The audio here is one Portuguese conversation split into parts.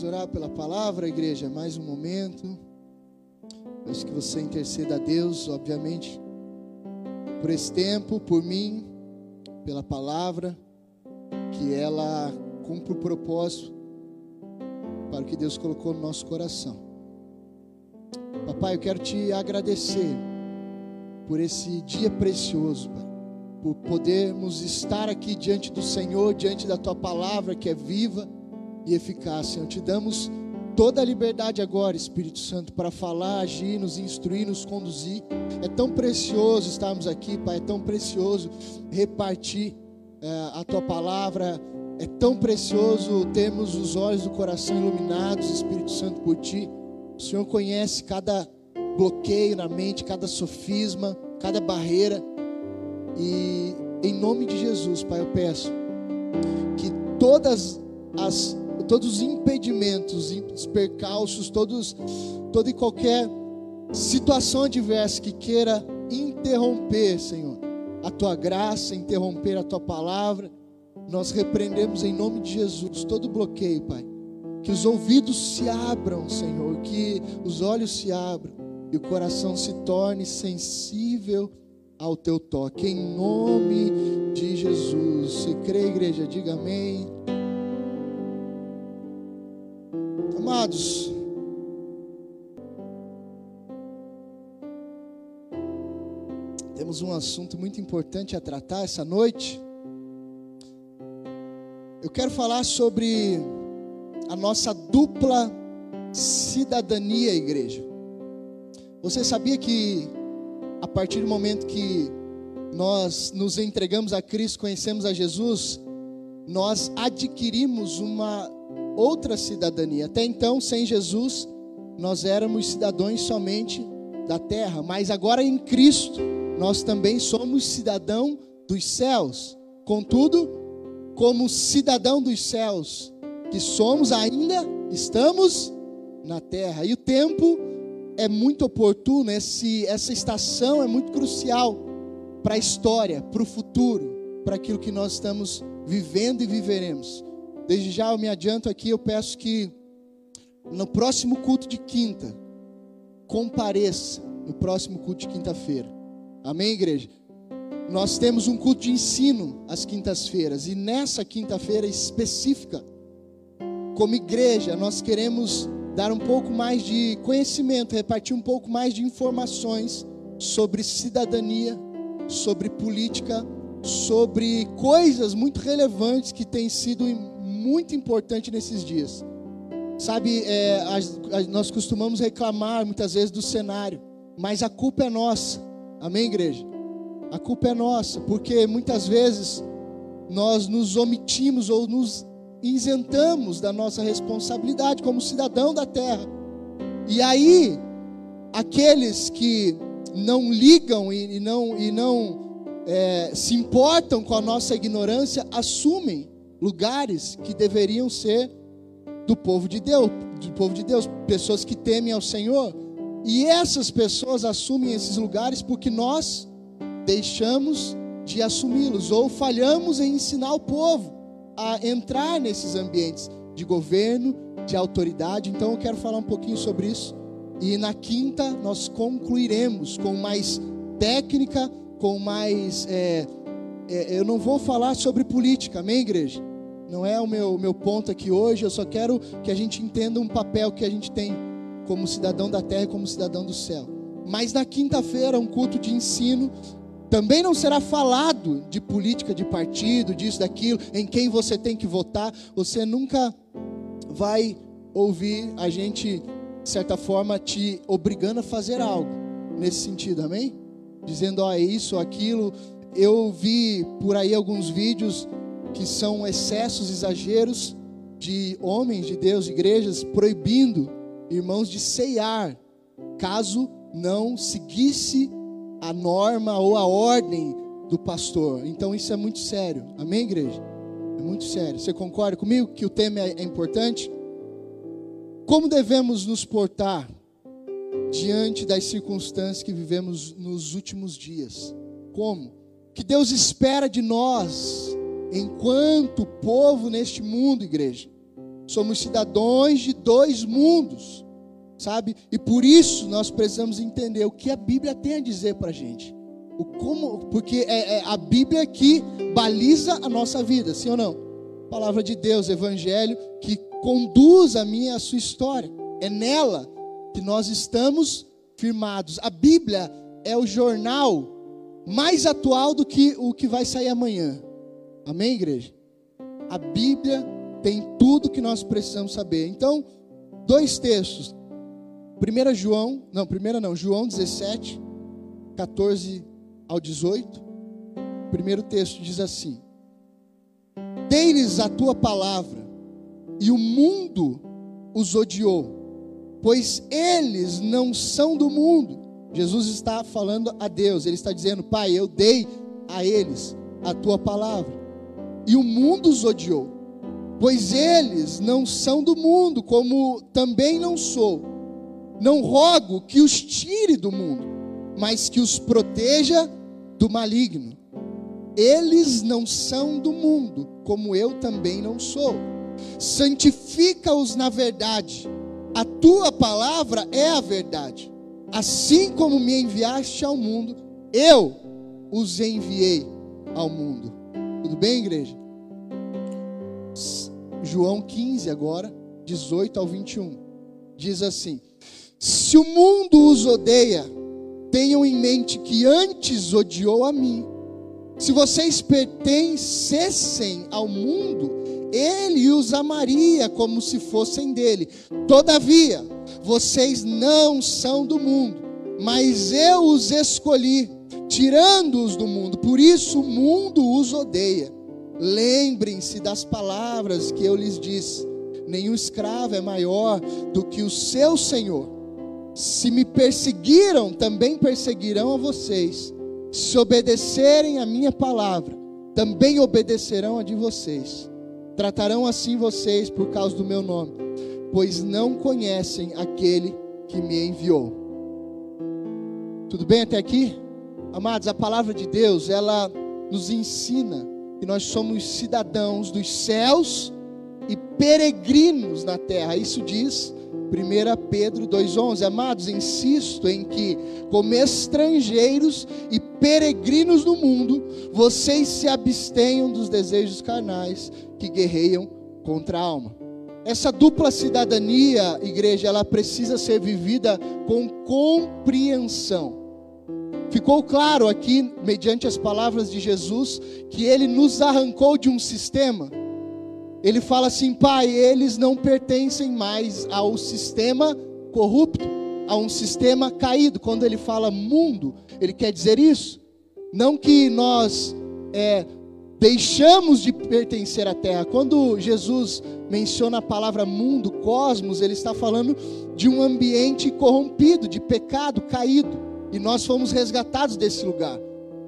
Vamos orar pela palavra, igreja, mais um momento. Peço que você interceda a Deus, obviamente, por esse tempo, por mim, pela palavra, que ela cumpra o propósito para o que Deus colocou no nosso coração. Papai, eu quero te agradecer por esse dia precioso, Pai, por podermos estar aqui diante do Senhor, diante da tua palavra que é viva e eficaz, Senhor. Te damos toda a liberdade agora, Espírito Santo, para falar, agir, nos instruir, nos conduzir. É tão precioso estarmos aqui, Pai, é tão precioso repartir é, a tua palavra. É tão precioso termos os olhos do coração iluminados, Espírito Santo, por ti. O Senhor conhece cada bloqueio na mente, cada sofisma, cada barreira. E em nome de Jesus, Pai, eu peço que todas as todos os impedimentos, os percalços, todos, toda e qualquer situação adversa que queira interromper, Senhor, a tua graça, interromper a tua palavra, nós repreendemos em nome de Jesus todo bloqueio, Pai. Que os ouvidos se abram, Senhor, que os olhos se abram e o coração se torne sensível ao teu toque, em nome de Jesus. Se crê, igreja, diga amém. Amados, temos um assunto muito importante a tratar essa noite. Eu quero falar sobre a nossa dupla cidadania, igreja. Você sabia que a partir do momento que nós nos entregamos a Cristo, conhecemos a Jesus, nós adquirimos uma outra cidadania. Até então, sem Jesus, nós éramos cidadãos somente da terra, mas agora em Cristo, nós também somos cidadão dos céus. Contudo, como cidadão dos céus, que somos ainda, estamos na terra. E o tempo é muito oportuno, esse, essa estação é muito crucial para a história, para o futuro, para aquilo que nós estamos vivendo e viveremos. Desde já eu me adianto aqui, eu peço que no próximo culto de quinta, compareça no próximo culto de quinta-feira. Amém, igreja? Nós temos um culto de ensino às quintas-feiras e nessa quinta-feira específica, como igreja, nós queremos dar um pouco mais de conhecimento, repartir um pouco mais de informações sobre cidadania, sobre política, sobre coisas muito relevantes que têm sido muito importante nesses dias. Sabe, é, nós costumamos reclamar muitas vezes do cenário, mas a culpa é nossa. Amém, igreja? A culpa é nossa, porque muitas vezes nós nos omitimos ou nos isentamos da nossa responsabilidade como cidadão da terra. E aí, aqueles que não ligam e, e não, e não é, se importam com a nossa ignorância assumem lugares que deveriam ser do povo de Deus, do povo de Deus, pessoas que temem ao Senhor. E essas pessoas assumem esses lugares porque nós deixamos de assumi-los ou falhamos em ensinar o povo a entrar nesses ambientes de governo, de autoridade. Então eu quero falar um pouquinho sobre isso. E na quinta nós concluiremos com mais técnica, com mais. É, é, eu não vou falar sobre política, amém, igreja? Não é o meu, meu ponto aqui hoje, eu só quero que a gente entenda um papel que a gente tem como cidadão da terra e como cidadão do céu. Mas na quinta-feira, um culto de ensino, também não será falado de política de partido, disso, daquilo, em quem você tem que votar. Você nunca vai ouvir a gente, de certa forma, te obrigando a fazer algo nesse sentido, amém? Dizendo, ó, é isso, aquilo. Eu vi por aí alguns vídeos que são excessos, exageros de homens de Deus, de igrejas, proibindo irmãos de ceiar, caso não seguisse a norma ou a ordem do pastor. Então isso é muito sério. Amém, igreja? É muito sério. Você concorda comigo que o tema é importante? Como devemos nos portar diante das circunstâncias que vivemos nos últimos dias? Como? Que Deus espera de nós enquanto povo neste mundo, igreja. somos cidadãos de dois mundos, sabe? E por isso nós precisamos entender o que a Bíblia tem a dizer para a gente. O como, porque é, é a Bíblia que baliza a nossa vida, sim ou não? Palavra de Deus, Evangelho, que conduz a minha a sua história. É nela que nós estamos firmados. A Bíblia é o jornal mais atual do que o que vai sair amanhã. Amém, igreja? A Bíblia tem tudo que nós precisamos saber. Então, dois textos. 1 João, não, primeira não, João 17, 14 ao 18. O primeiro texto diz assim: Dei-lhes a tua palavra, e o mundo os odiou, pois eles não são do mundo. Jesus está falando a Deus, ele está dizendo: Pai, eu dei a eles a tua palavra, e o mundo os odiou, pois eles não são do mundo, como também não sou. Não rogo que os tire do mundo, mas que os proteja do maligno. Eles não são do mundo, como eu também não sou. Santifica-os na verdade. A tua palavra é a verdade. Assim como me enviaste ao mundo, eu os enviei ao mundo. Tudo bem, igreja? João 15 agora, 18 ao 21. Diz assim: Se o mundo os odeia, tenham em mente que antes odiou a mim. Se vocês pertencessem ao mundo, ele os amaria como se fossem dele. Todavia, vocês não são do mundo, mas eu os escolhi, tirando-os do mundo. Por isso o mundo os odeia. Lembrem-se das palavras que eu lhes disse: nenhum escravo é maior do que o seu senhor. Se me perseguiram, também perseguirão a vocês. Se obedecerem a minha palavra, também obedecerão a de vocês. Tratarão assim vocês por causa do meu nome, pois não conhecem aquele que me enviou. Tudo bem até aqui? Amados, a palavra de Deus, ela nos ensina que nós somos cidadãos dos céus e peregrinos na terra. Isso diz 1 Pedro 2,11: Amados, insisto em que, como estrangeiros e peregrinos no mundo, vocês se abstenham dos desejos carnais que guerreiam contra a alma. Essa dupla cidadania, igreja, ela precisa ser vivida com compreensão. Ficou claro aqui, mediante as palavras de Jesus, que ele nos arrancou de um sistema ele fala assim: Pai, eles não pertencem mais ao sistema corrupto, a um sistema caído. Quando ele fala mundo, ele quer dizer isso. Não que nós é, deixamos de pertencer à terra. Quando Jesus menciona a palavra mundo, cosmos, ele está falando de um ambiente corrompido, de pecado caído. E nós fomos resgatados desse lugar.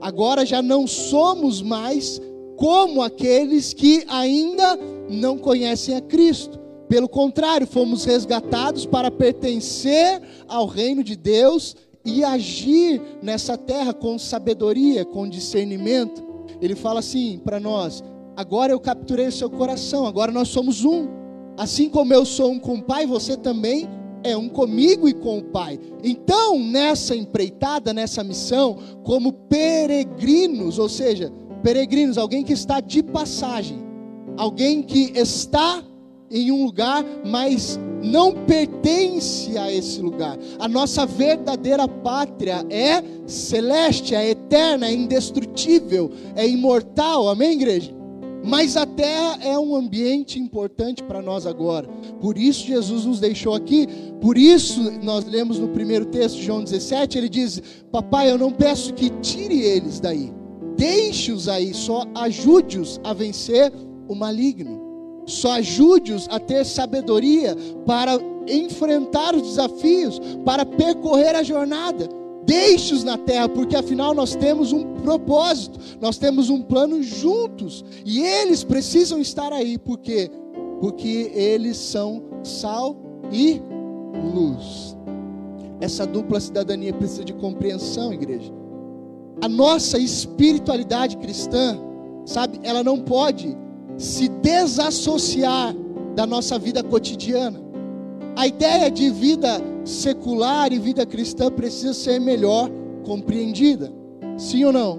Agora já não somos mais como aqueles que ainda não conhecem a Cristo. Pelo contrário, fomos resgatados para pertencer ao reino de Deus e agir nessa terra com sabedoria, com discernimento. Ele fala assim para nós: agora eu capturei o seu coração, agora nós somos um. Assim como eu sou um com o Pai, você também é um comigo e com o Pai. Então, nessa empreitada, nessa missão, como peregrinos, ou seja, peregrinos, alguém que está de passagem, alguém que está em um lugar, mas não pertence a esse lugar. A nossa verdadeira pátria é celeste, é eterna, é indestrutível, é imortal. Amém, igreja? Mas a terra é um ambiente importante para nós agora. Por isso Jesus nos deixou aqui. Por isso nós lemos no primeiro texto, João 17, ele diz: Papai, eu não peço que tire eles daí deixe-os aí, só ajude-os a vencer o maligno. Só ajude-os a ter sabedoria para enfrentar os desafios, para percorrer a jornada. Deixe-os na terra, porque afinal nós temos um propósito, nós temos um plano juntos, e eles precisam estar aí, por quê? Porque eles são sal e luz. Essa dupla cidadania precisa de compreensão, igreja a nossa espiritualidade cristã, sabe, ela não pode se desassociar da nossa vida cotidiana. A ideia de vida secular e vida cristã precisa ser melhor compreendida. Sim ou não?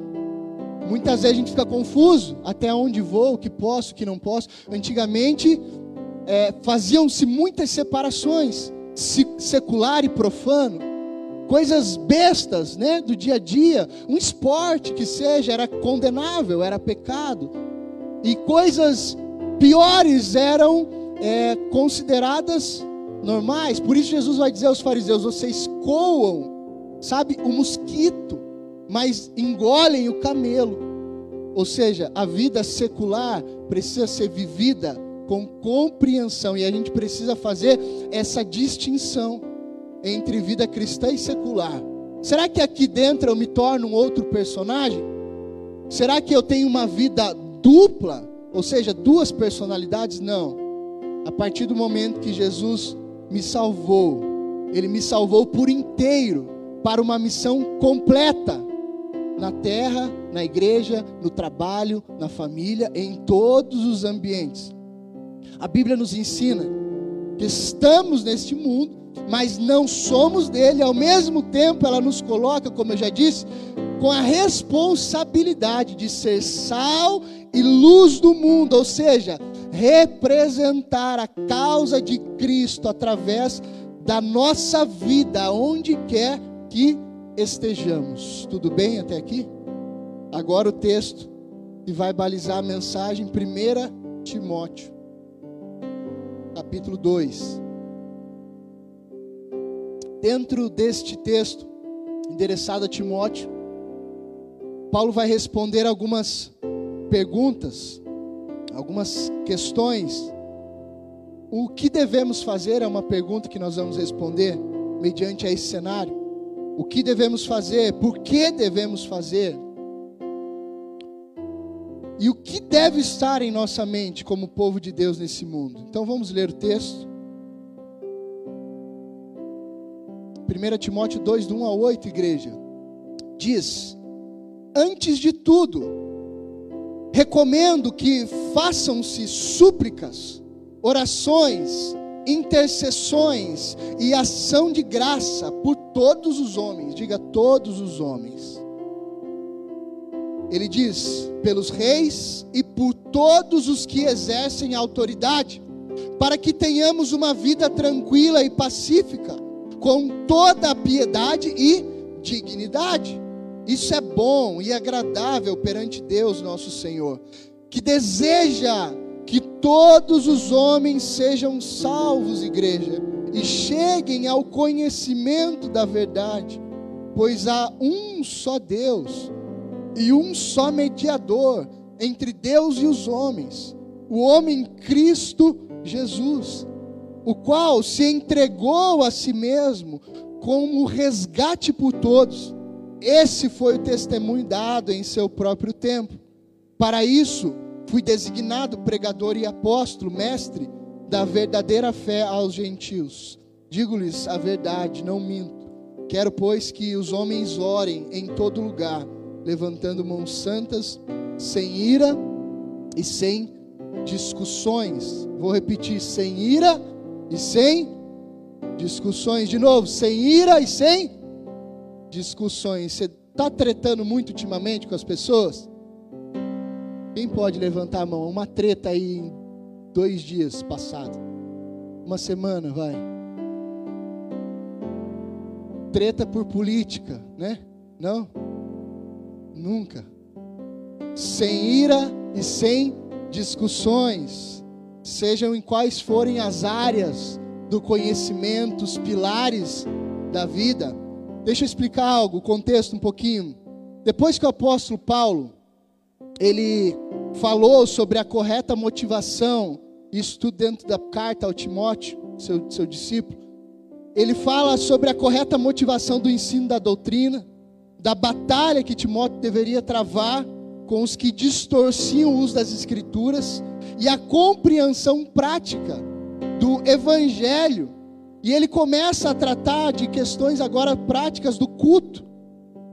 Muitas vezes a gente fica confuso até onde vou, o que posso, o que não posso. Antigamente é, faziam-se muitas separações, secular e profano, coisas bestas, né, do dia a dia, um esporte que seja era condenável, era pecado, e coisas piores eram é, consideradas normais. Por isso Jesus vai dizer aos fariseus: vocês coam, sabe, o mosquito, mas engolem o camelo. Ou seja, a vida secular precisa ser vivida com compreensão e a gente precisa fazer essa distinção entre vida cristã e secular. Será que aqui dentro eu me torno um outro personagem? Será que eu tenho uma vida dupla? Ou seja, duas personalidades? Não. A partir do momento que Jesus me salvou, Ele me salvou por inteiro para uma missão completa na terra, na igreja, no trabalho, na família, em todos os ambientes. A Bíblia nos ensina que estamos neste mundo, mas não somos dele, ao mesmo tempo ela nos coloca, como eu já disse, com a responsabilidade de ser sal e luz do mundo, ou seja, representar a causa de Cristo através da nossa vida, onde quer que estejamos. Tudo bem até aqui? Agora o texto que vai balizar a mensagem, 1 Timóteo, capítulo 2. Dentro deste texto, endereçado a Timóteo, Paulo vai responder algumas perguntas algumas questões. O que devemos fazer é uma pergunta que nós vamos responder mediante a esse cenário. O que devemos fazer? Por que devemos fazer? E o que deve estar em nossa mente como povo de Deus nesse mundo? Então vamos ler o texto. 1 Timóteo 2, do 1 a 8, igreja. Diz: Antes de tudo, recomendo que façam-se súplicas, orações, intercessões e ação de graça por todos os homens, diga todos os homens. Ele diz: pelos reis e por todos os que exercem autoridade, para que tenhamos uma vida tranquila e pacífica, com toda a piedade e dignidade. Isso é bom e agradável perante Deus, nosso Senhor, que deseja que todos os homens sejam salvos, igreja, e cheguem ao conhecimento da verdade, pois há um só Deus e um só mediador entre Deus e os homens, o homem Cristo Jesus, o qual se entregou a si mesmo como resgate por todos esse foi o testemunho dado em seu próprio tempo. Para isso, fui designado pregador e apóstolo, mestre da verdadeira fé aos gentios. Digo-lhes a verdade, não minto. Quero, pois, que os homens orem em todo lugar, levantando mãos santas, sem ira e sem discussões. Vou repetir: sem ira e sem discussões. De novo, sem ira e sem discussões. Você está tretando muito ultimamente com as pessoas? Quem pode levantar a mão? Uma treta aí em dois dias passado. Uma semana, vai. Treta por política, né? Não? Nunca. Sem ira e sem discussões, sejam em quais forem as áreas do conhecimento, os pilares da vida. Deixa eu explicar algo, o contexto um pouquinho. Depois que o apóstolo Paulo ele falou sobre a correta motivação, isso tudo dentro da carta ao Timóteo, seu, seu discípulo, ele fala sobre a correta motivação do ensino da doutrina, da batalha que Timóteo deveria travar com os que distorciam o uso das escrituras e a compreensão prática do evangelho e ele começa a tratar de questões agora práticas do culto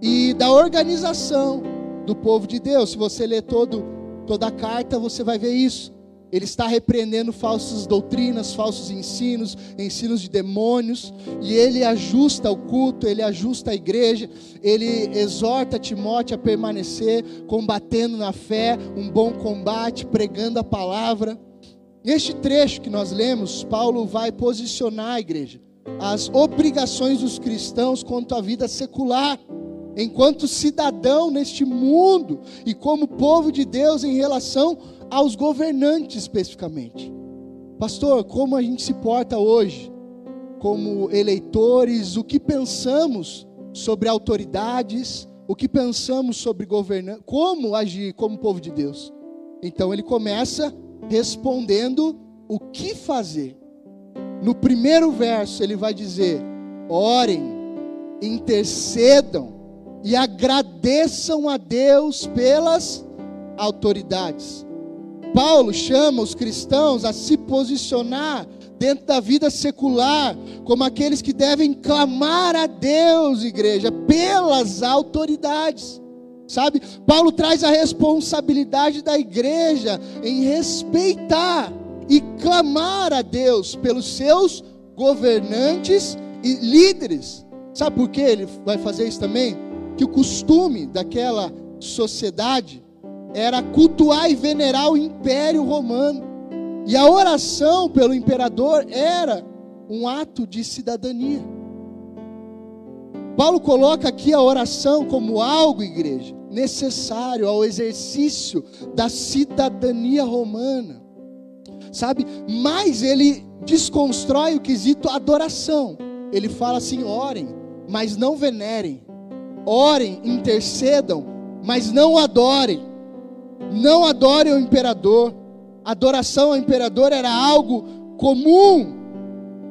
e da organização do povo de Deus. Se você ler todo, toda a carta, você vai ver isso. Ele está repreendendo falsas doutrinas, falsos ensinos, ensinos de demônios, e ele ajusta o culto, ele ajusta a igreja, ele exorta Timóteo a permanecer combatendo na fé, um bom combate, pregando a palavra. Neste trecho que nós lemos, Paulo vai posicionar a igreja, as obrigações dos cristãos quanto à vida secular, enquanto cidadão neste mundo e como povo de Deus em relação aos governantes especificamente. Pastor, como a gente se porta hoje como eleitores, o que pensamos sobre autoridades, o que pensamos sobre governantes, como agir como povo de Deus. Então ele começa respondendo o que fazer. No primeiro verso ele vai dizer: orem, intercedam e agradeçam a Deus pelas autoridades. Paulo chama os cristãos a se posicionar dentro da vida secular como aqueles que devem clamar a Deus, igreja, pelas autoridades. Sabe? Paulo traz a responsabilidade da igreja em respeitar e clamar a Deus pelos seus governantes e líderes. Sabe por que ele vai fazer isso também? Que o costume daquela sociedade era cultuar e venerar o império romano. E a oração pelo imperador era um ato de cidadania. Paulo coloca aqui a oração como algo, igreja, necessário ao exercício da cidadania romana. Sabe? Mas ele desconstrói o quesito adoração. Ele fala assim: orem, mas não venerem. Orem, intercedam, mas não adorem. Não adorem o imperador. Adoração ao imperador era algo comum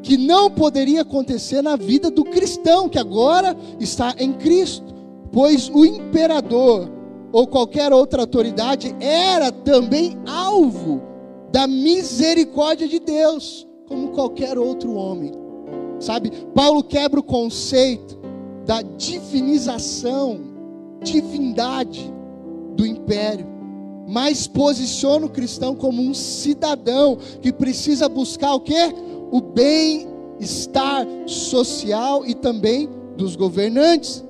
que não poderia acontecer na vida do cristão que agora está em Cristo, pois o imperador ou qualquer outra autoridade era também alvo da misericórdia de Deus, como qualquer outro homem. Sabe? Paulo quebra o conceito da divinização, divindade do império mas posiciona o cristão como um cidadão que precisa buscar o que? O bem-estar social e também dos governantes.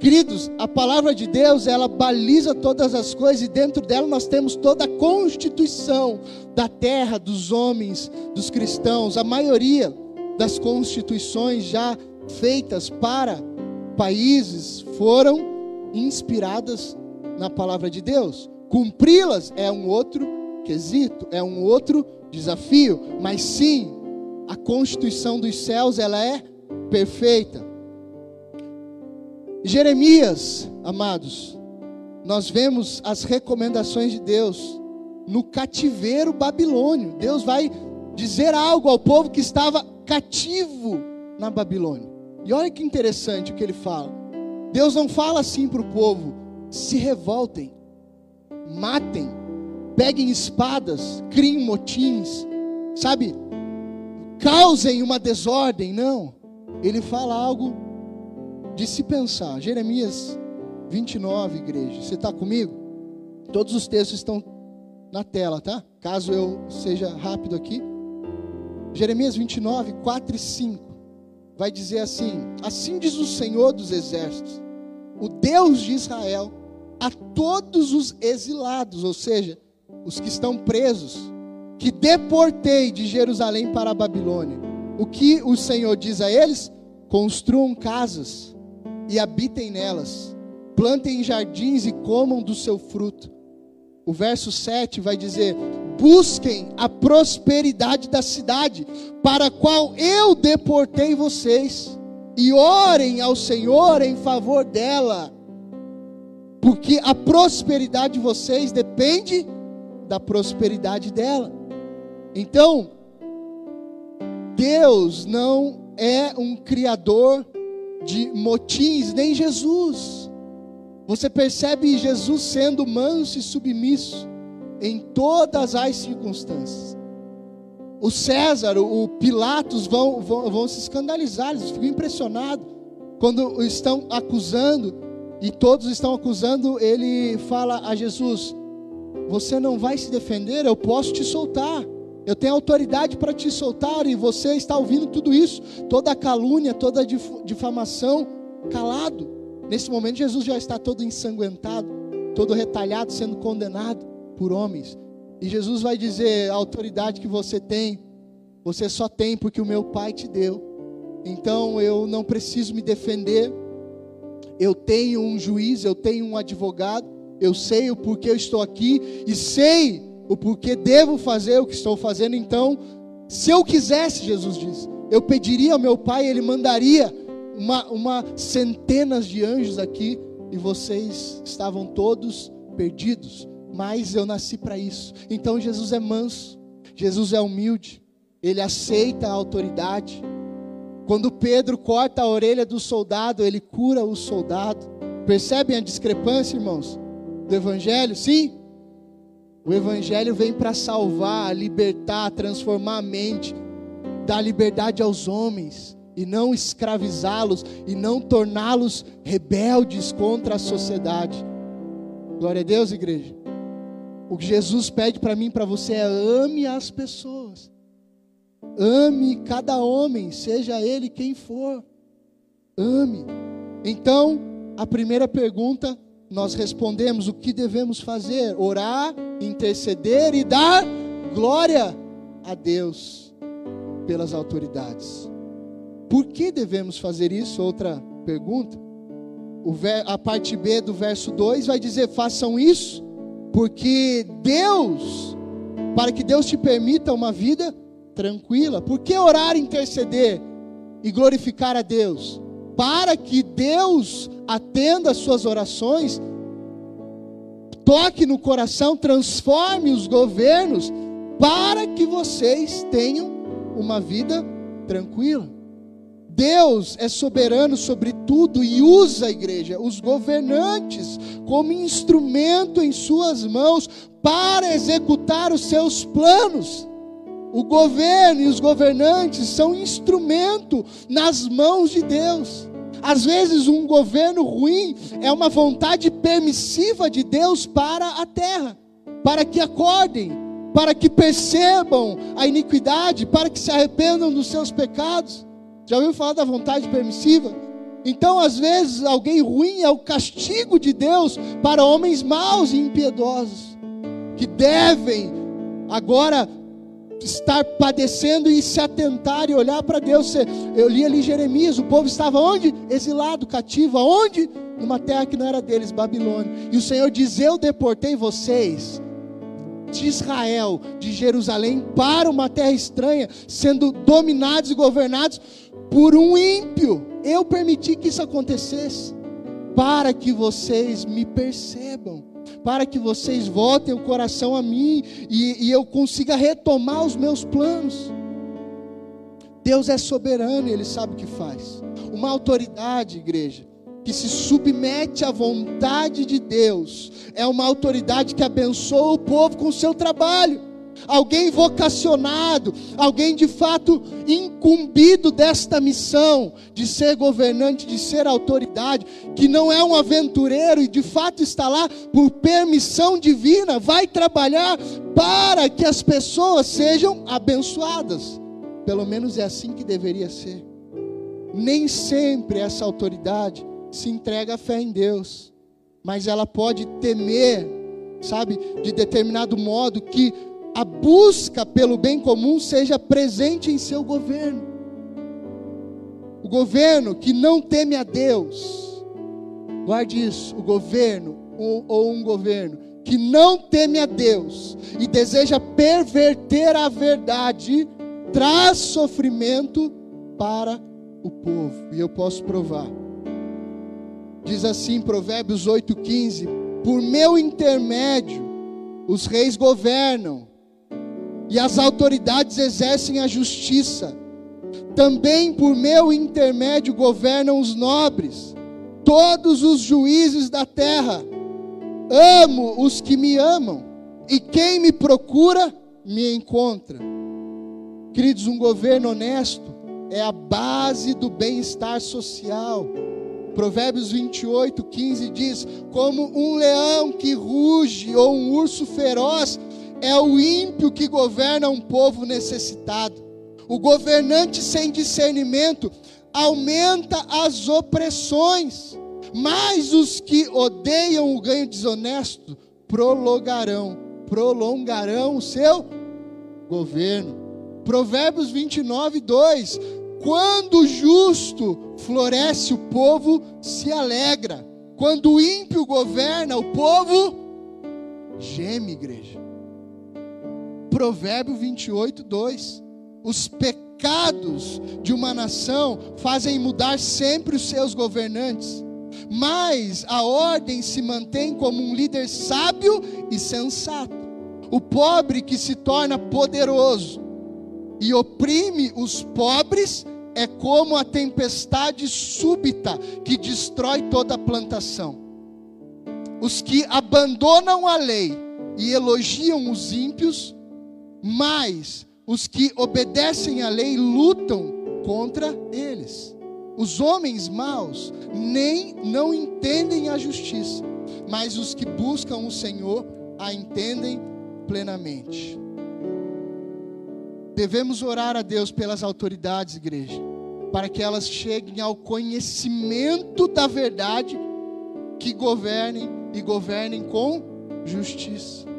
Queridos, a palavra de Deus, ela baliza todas as coisas e dentro dela nós temos toda a constituição da terra, dos homens, dos cristãos. A maioria das constituições já feitas para países foram inspiradas na palavra de Deus. Cumpri-las é um outro quesito, é um outro desafio, mas sim, a constituição dos céus ela é perfeita. Jeremias, amados, nós vemos as recomendações de Deus no cativeiro babilônio. Deus vai dizer algo ao povo que estava cativo na Babilônia. E olha que interessante o que ele fala. Deus não fala assim para o povo: se revoltem, matem, peguem espadas, criem motins, sabe? Causem uma desordem, não. Ele fala algo de se pensar. Jeremias 29, igreja. Você está comigo? Todos os textos estão na tela, tá? Caso eu seja rápido aqui. Jeremias 29, 4 e 5. Vai dizer assim: Assim diz o Senhor dos Exércitos, o Deus de Israel a todos os exilados, ou seja, os que estão presos, que deportei de Jerusalém para a Babilônia. O que o Senhor diz a eles? Construam casas e habitem nelas, plantem jardins e comam do seu fruto. O verso 7 vai dizer: busquem a prosperidade da cidade, para a qual eu deportei vocês, e orem ao Senhor em favor dela porque a prosperidade de vocês depende da prosperidade dela. Então, Deus não é um criador de motins, nem Jesus. Você percebe Jesus sendo manso e submisso em todas as circunstâncias. O César, o Pilatos vão, vão, vão se escandalizar, eles ficam impressionados quando estão acusando e todos estão acusando, ele fala a Jesus: você não vai se defender, eu posso te soltar. Eu tenho autoridade para te soltar e você está ouvindo tudo isso, toda calúnia, toda difamação, calado. Nesse momento, Jesus já está todo ensanguentado, todo retalhado, sendo condenado por homens. E Jesus vai dizer: a autoridade que você tem, você só tem porque o meu Pai te deu. Então eu não preciso me defender. Eu tenho um juiz, eu tenho um advogado, eu sei o porquê eu estou aqui e sei o porquê devo fazer o que estou fazendo. Então, se eu quisesse, Jesus diz, eu pediria ao meu Pai, Ele mandaria uma, uma centenas de anjos aqui e vocês estavam todos perdidos. Mas eu nasci para isso. Então Jesus é manso, Jesus é humilde, ele aceita a autoridade. Quando Pedro corta a orelha do soldado, ele cura o soldado. Percebem a discrepância, irmãos? Do Evangelho? Sim. O Evangelho vem para salvar, libertar, transformar a mente, dar liberdade aos homens e não escravizá-los e não torná-los rebeldes contra a sociedade. Glória a Deus, igreja. O que Jesus pede para mim para você é ame as pessoas. Ame cada homem, seja ele quem for. Ame. Então, a primeira pergunta nós respondemos o que devemos fazer: orar, interceder e dar glória a Deus pelas autoridades. Por que devemos fazer isso? Outra pergunta. a parte B do verso 2 vai dizer: façam isso, porque Deus, para que Deus te permita uma vida tranquila. Por que orar, interceder e glorificar a Deus? Para que Deus atenda as suas orações, toque no coração, transforme os governos, para que vocês tenham uma vida tranquila. Deus é soberano sobre tudo e usa a igreja, os governantes, como instrumento em suas mãos para executar os seus planos. O governo e os governantes são instrumento nas mãos de Deus. Às vezes, um governo ruim é uma vontade permissiva de Deus para a terra, para que acordem, para que percebam a iniquidade, para que se arrependam dos seus pecados. Já ouviu falar da vontade permissiva? Então, às vezes, alguém ruim é o castigo de Deus para homens maus e impiedosos, que devem agora estar padecendo e se atentar e olhar para Deus. Eu li ali Jeremias, o povo estava onde? Exilado, cativo, aonde? Numa terra que não era deles, Babilônia. E o Senhor diz: Eu deportei vocês de Israel, de Jerusalém, para uma terra estranha, sendo dominados e governados por um ímpio. Eu permiti que isso acontecesse, para que vocês me percebam para que vocês voltem o coração a mim e, e eu consiga retomar os meus planos. Deus é soberano e Ele sabe o que faz. Uma autoridade, igreja, que se submete à vontade de Deus, é uma autoridade que abençoa o povo com o seu trabalho alguém vocacionado, alguém de fato incumbido desta missão de ser governante, de ser autoridade, que não é um aventureiro e de fato está lá por permissão divina, vai trabalhar para que as pessoas sejam abençoadas. Pelo menos é assim que deveria ser. Nem sempre essa autoridade se entrega à fé em Deus, mas ela pode temer, sabe, de determinado modo que a busca pelo bem comum seja presente em seu governo. O governo que não teme a Deus, guarde isso, o governo ou, ou um governo que não teme a Deus e deseja perverter a verdade, traz sofrimento para o povo. E eu posso provar. Diz assim Provérbios 8,15: Por meu intermédio os reis governam e as autoridades exercem a justiça. Também por meu intermédio governam os nobres, todos os juízes da terra. Amo os que me amam, e quem me procura, me encontra. Queridos, um governo honesto é a base do bem-estar social. Provérbios 28, 15 diz: Como um leão que ruge ou um urso feroz, é o ímpio que governa um povo necessitado. O governante sem discernimento aumenta as opressões, mas os que odeiam o ganho desonesto prolongarão, prolongarão o seu governo. Provérbios 29, 2: Quando o justo floresce, o povo se alegra. Quando o ímpio governa, o povo geme, igreja. Provérbio 28, 2. Os pecados de uma nação fazem mudar sempre os seus governantes, mas a ordem se mantém como um líder sábio e sensato. O pobre que se torna poderoso e oprime os pobres é como a tempestade súbita que destrói toda a plantação. Os que abandonam a lei e elogiam os ímpios, mas os que obedecem à lei lutam contra eles. Os homens maus nem não entendem a justiça, mas os que buscam o Senhor a entendem plenamente. Devemos orar a Deus pelas autoridades, igreja, para que elas cheguem ao conhecimento da verdade, que governem e governem com justiça.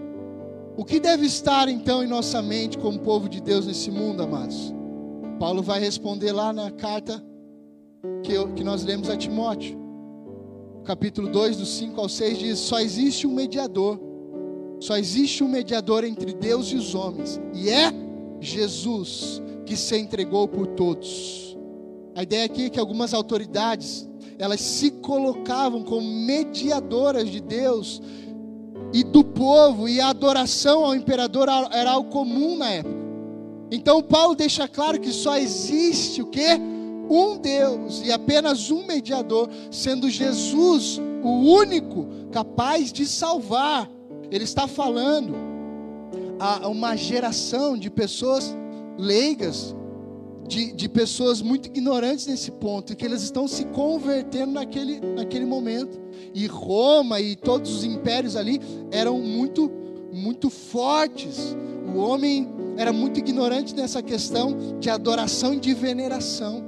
O que deve estar então em nossa mente como povo de Deus nesse mundo, amados? Paulo vai responder lá na carta que, eu, que nós lemos a Timóteo. Capítulo 2, do 5 ao 6 diz: Só existe um mediador, só existe um mediador entre Deus e os homens, e é Jesus que se entregou por todos. A ideia aqui é que algumas autoridades, elas se colocavam como mediadoras de Deus e do povo, e a adoração ao imperador era algo comum na época. Então Paulo deixa claro que só existe o que? Um Deus e apenas um mediador, sendo Jesus o único capaz de salvar. Ele está falando a uma geração de pessoas leigas, de, de pessoas muito ignorantes nesse ponto, e que eles estão se convertendo naquele, naquele momento. E Roma e todos os impérios ali eram muito, muito fortes. O homem era muito ignorante nessa questão de adoração e de veneração.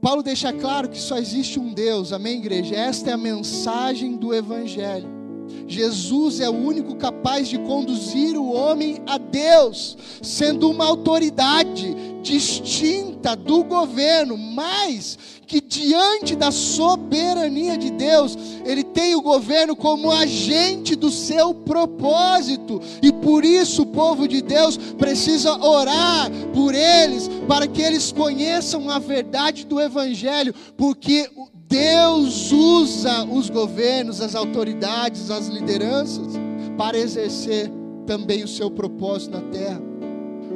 Paulo deixa claro que só existe um Deus, amém, igreja? Esta é a mensagem do Evangelho. Jesus é o único capaz de conduzir o homem a Deus, sendo uma autoridade distinta do governo, mas que diante da soberania de Deus, ele tem o governo como agente do seu propósito, e por isso o povo de Deus precisa orar por eles, para que eles conheçam a verdade do Evangelho, porque Deus usa os governos, as autoridades, as lideranças para exercer também o seu propósito na terra.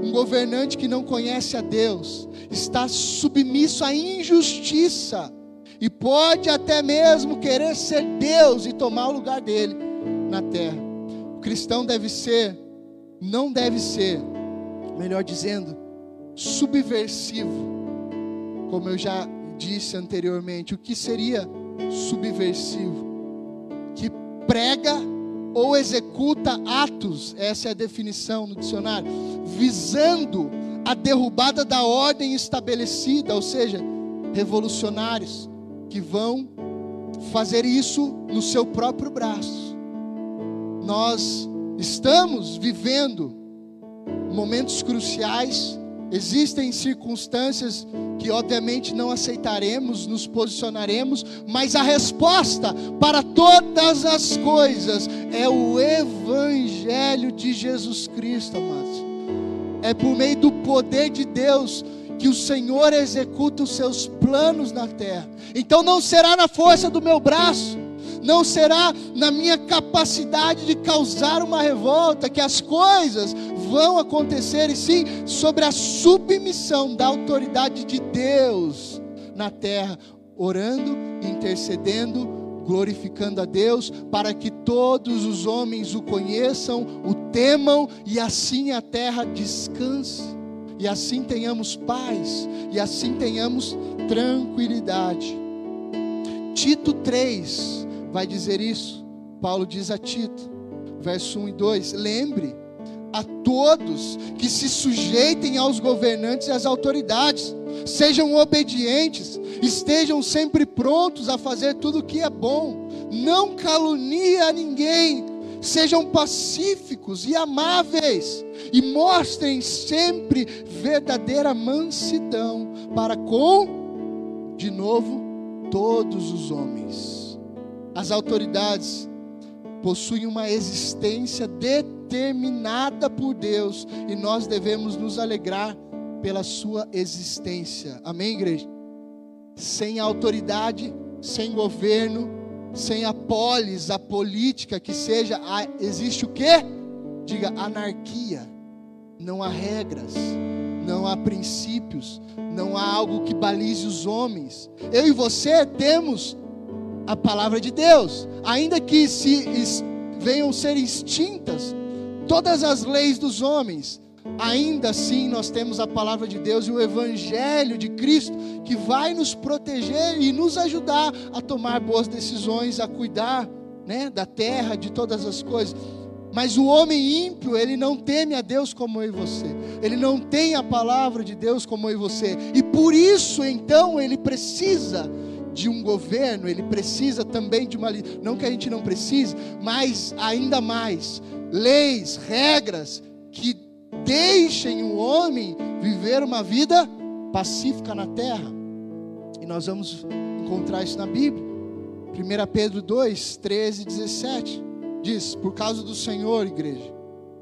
Um governante que não conhece a Deus está submisso à injustiça e pode até mesmo querer ser Deus e tomar o lugar dele na terra. O cristão deve ser, não deve ser, melhor dizendo, subversivo, como eu já disse anteriormente, o que seria subversivo? Que prega ou executa atos, essa é a definição no dicionário, visando a derrubada da ordem estabelecida, ou seja, revolucionários que vão fazer isso no seu próprio braço. Nós estamos vivendo momentos cruciais Existem circunstâncias que, obviamente, não aceitaremos, nos posicionaremos, mas a resposta para todas as coisas é o Evangelho de Jesus Cristo, amados. É por meio do poder de Deus que o Senhor executa os seus planos na terra. Então não será na força do meu braço, não será na minha capacidade de causar uma revolta que as coisas vão acontecer, e sim sobre a submissão da autoridade de Deus na terra, orando, intercedendo, glorificando a Deus, para que todos os homens o conheçam, o temam e assim a terra descanse. E assim tenhamos paz, e assim tenhamos tranquilidade. Tito 3 vai dizer isso. Paulo diz a Tito, verso 1 e 2: Lembre a todos que se sujeitem aos governantes e às autoridades, sejam obedientes, estejam sempre prontos a fazer tudo o que é bom, não calunie a ninguém, sejam pacíficos e amáveis, e mostrem sempre verdadeira mansidão para com, de novo, todos os homens. As autoridades possuem uma existência determinada por Deus e nós devemos nos alegrar pela sua existência. Amém, igreja? Sem autoridade, sem governo, sem a polis, a política que seja, existe o quê? Diga anarquia. Não há regras, não há princípios, não há algo que balize os homens. Eu e você temos a palavra de Deus, ainda que se venham ser extintas todas as leis dos homens, ainda assim nós temos a palavra de Deus e o evangelho de Cristo que vai nos proteger e nos ajudar a tomar boas decisões, a cuidar, né, da terra, de todas as coisas. Mas o homem ímpio, ele não teme a Deus como eu e você. Ele não tem a palavra de Deus como eu e você. E por isso, então, ele precisa de um governo, ele precisa também de uma. Não que a gente não precise, mas ainda mais leis, regras que deixem o homem viver uma vida pacífica na terra. E nós vamos encontrar isso na Bíblia. 1 Pedro 2, 13 e 17 diz: Por causa do Senhor, igreja.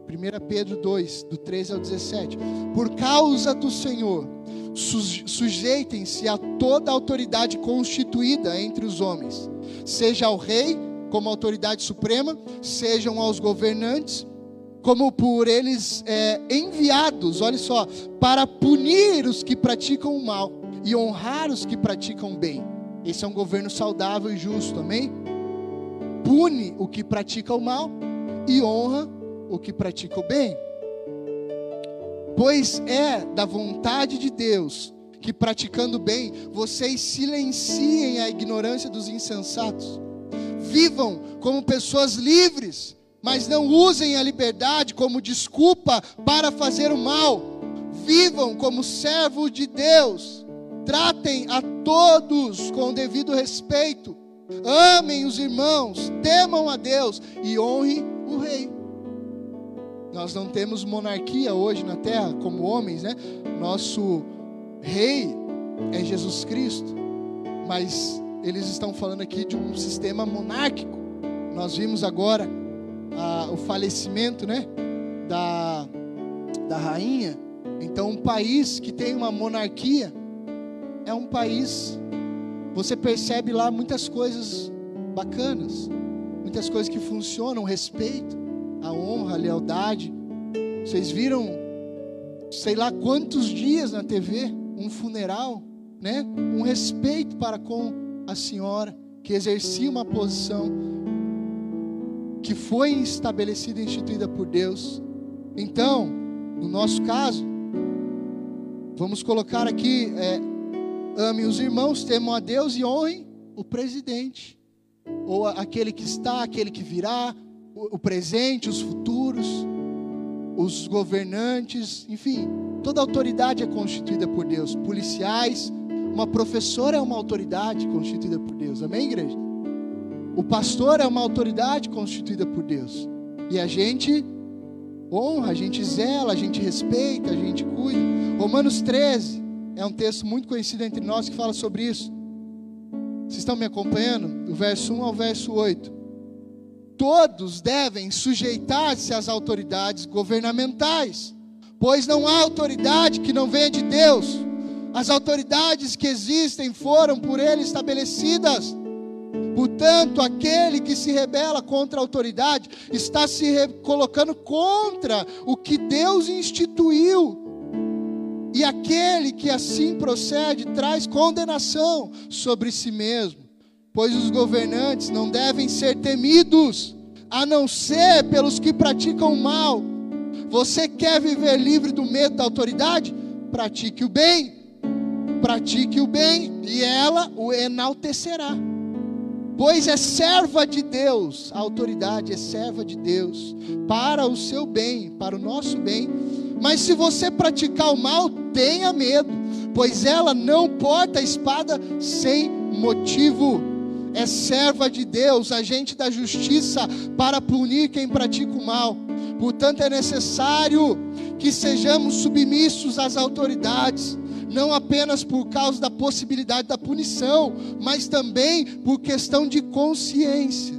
1 Pedro 2, do 13 ao 17. Por causa do Senhor sujeitem-se a toda autoridade constituída entre os homens, seja ao rei como autoridade suprema, sejam aos governantes como por eles é, enviados, olha só, para punir os que praticam o mal e honrar os que praticam o bem. Esse é um governo saudável e justo, amém? Pune o que pratica o mal e honra o que pratica o bem. Pois é da vontade de Deus que, praticando bem, vocês silenciem a ignorância dos insensatos. Vivam como pessoas livres, mas não usem a liberdade como desculpa para fazer o mal. Vivam como servos de Deus. Tratem a todos com devido respeito. Amem os irmãos, temam a Deus e honrem o rei. Nós não temos monarquia hoje na terra como homens, né? Nosso rei é Jesus Cristo, mas eles estão falando aqui de um sistema monárquico. Nós vimos agora a, o falecimento, né? Da, da rainha. Então, um país que tem uma monarquia é um país. Você percebe lá muitas coisas bacanas, muitas coisas que funcionam, respeito a honra, a lealdade. Vocês viram, sei lá quantos dias na TV, um funeral, né? Um respeito para com a senhora que exercia uma posição que foi estabelecida e instituída por Deus. Então, no nosso caso, vamos colocar aqui: é, ame os irmãos, temam a Deus e honrem o presidente, ou aquele que está, aquele que virá, o presente, os futuros, os governantes, enfim, toda autoridade é constituída por Deus. Policiais, uma professora é uma autoridade constituída por Deus. Amém, igreja? O pastor é uma autoridade constituída por Deus. E a gente honra, a gente zela, a gente respeita, a gente cuida. Romanos 13 é um texto muito conhecido entre nós que fala sobre isso. Vocês estão me acompanhando? Do verso 1 ao verso 8 todos devem sujeitar-se às autoridades governamentais, pois não há autoridade que não venha de Deus. As autoridades que existem foram por ele estabelecidas. Portanto, aquele que se rebela contra a autoridade está se colocando contra o que Deus instituiu. E aquele que assim procede traz condenação sobre si mesmo pois os governantes não devem ser temidos, a não ser pelos que praticam o mal. Você quer viver livre do medo da autoridade? Pratique o bem. Pratique o bem e ela o enaltecerá. pois é serva de Deus, a autoridade é serva de Deus, para o seu bem, para o nosso bem. Mas se você praticar o mal, tenha medo, pois ela não porta a espada sem motivo. É serva de Deus, agente da justiça, para punir quem pratica o mal. Portanto, é necessário que sejamos submissos às autoridades não apenas por causa da possibilidade da punição, mas também por questão de consciência.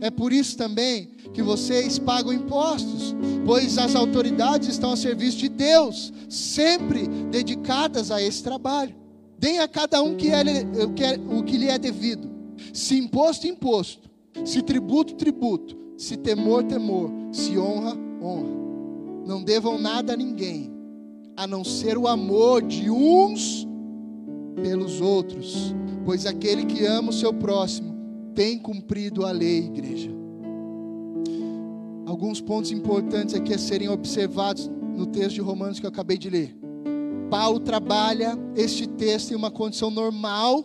É por isso também que vocês pagam impostos, pois as autoridades estão a serviço de Deus, sempre dedicadas a esse trabalho. Deem a cada um que é, o que lhe é devido. Se imposto, imposto. Se tributo, tributo. Se temor, temor. Se honra, honra. Não devam nada a ninguém a não ser o amor de uns pelos outros, pois aquele que ama o seu próximo tem cumprido a lei, igreja. Alguns pontos importantes aqui a serem observados no texto de Romanos que eu acabei de ler. Paulo trabalha este texto em uma condição normal,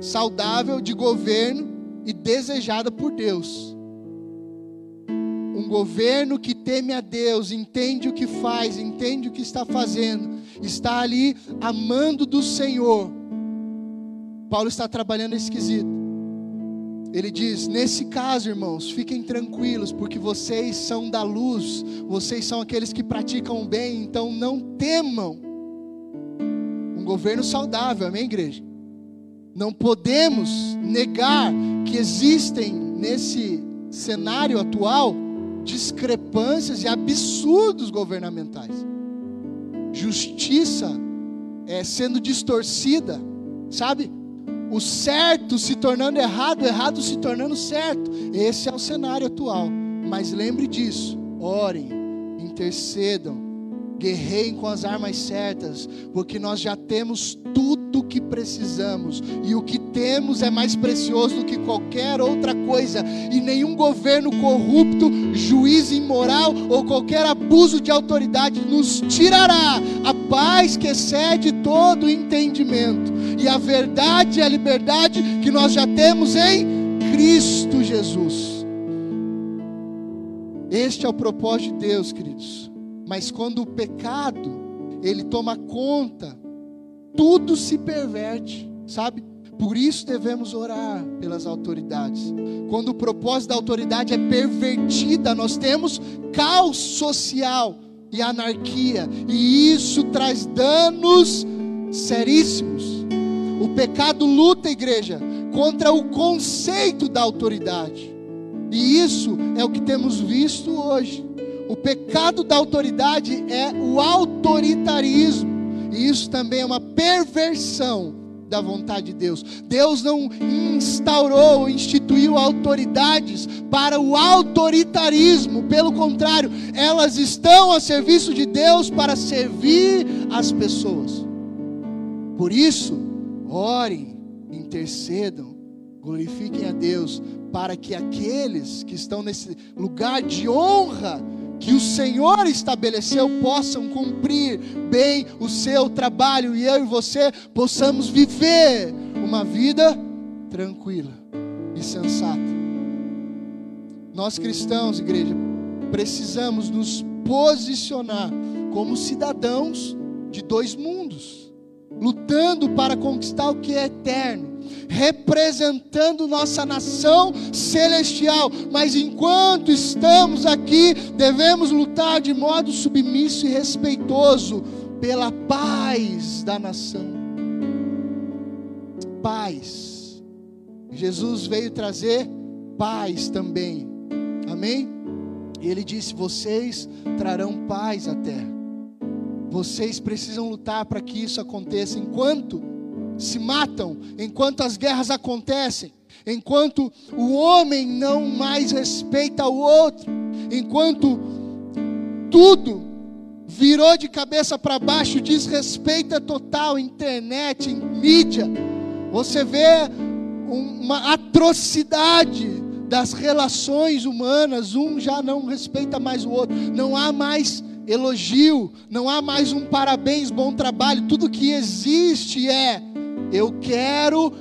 saudável de governo e desejada por Deus um governo que teme a Deus, entende o que faz, entende o que está fazendo, está ali amando do Senhor. Paulo está trabalhando esquisito. Ele diz: nesse caso, irmãos, fiquem tranquilos, porque vocês são da luz, vocês são aqueles que praticam o bem, então não temam. Um governo saudável, amém, igreja? Não podemos negar que existem nesse cenário atual discrepâncias e absurdos governamentais. Justiça é, sendo distorcida, sabe? O certo se tornando errado, o errado se tornando certo. Esse é o cenário atual. Mas lembre disso, orem, intercedam, guerreiem com as armas certas, porque nós já temos tudo que precisamos, e o que temos é mais precioso do que qualquer outra coisa, e nenhum governo corrupto, juiz imoral ou qualquer abuso de autoridade nos tirará. A paz que excede todo entendimento, e a verdade e a liberdade que nós já temos em Cristo Jesus. Este é o propósito de Deus, queridos. Mas quando o pecado ele toma conta, tudo se perverte, sabe? Por isso devemos orar pelas autoridades. Quando o propósito da autoridade é pervertida, nós temos caos social e anarquia, e isso traz danos seríssimos. O pecado luta, igreja, contra o conceito da autoridade. E isso é o que temos visto hoje. O pecado da autoridade é o autoritarismo, e isso também é uma perversão da vontade de Deus. Deus não instaurou, instituiu autoridades para o autoritarismo, pelo contrário, elas estão a serviço de Deus para servir as pessoas. Por isso, orem, intercedam, glorifiquem a Deus, para que aqueles que estão nesse lugar de honra que o Senhor estabeleceu possam cumprir bem o seu trabalho e eu e você possamos viver uma vida tranquila e sensata. Nós cristãos, igreja, precisamos nos posicionar como cidadãos de dois mundos, lutando para conquistar o que é eterno representando nossa nação celestial. Mas enquanto estamos aqui, devemos lutar de modo submisso e respeitoso pela paz da nação. Paz. Jesus veio trazer paz também. Amém? E ele disse: Vocês trarão paz à terra. Vocês precisam lutar para que isso aconteça. Enquanto se matam, enquanto as guerras acontecem, enquanto o homem não mais respeita o outro, enquanto tudo virou de cabeça para baixo, desrespeito total, internet, mídia, você vê uma atrocidade das relações humanas, um já não respeita mais o outro, não há mais elogio, não há mais um parabéns, bom trabalho, tudo que existe é eu quero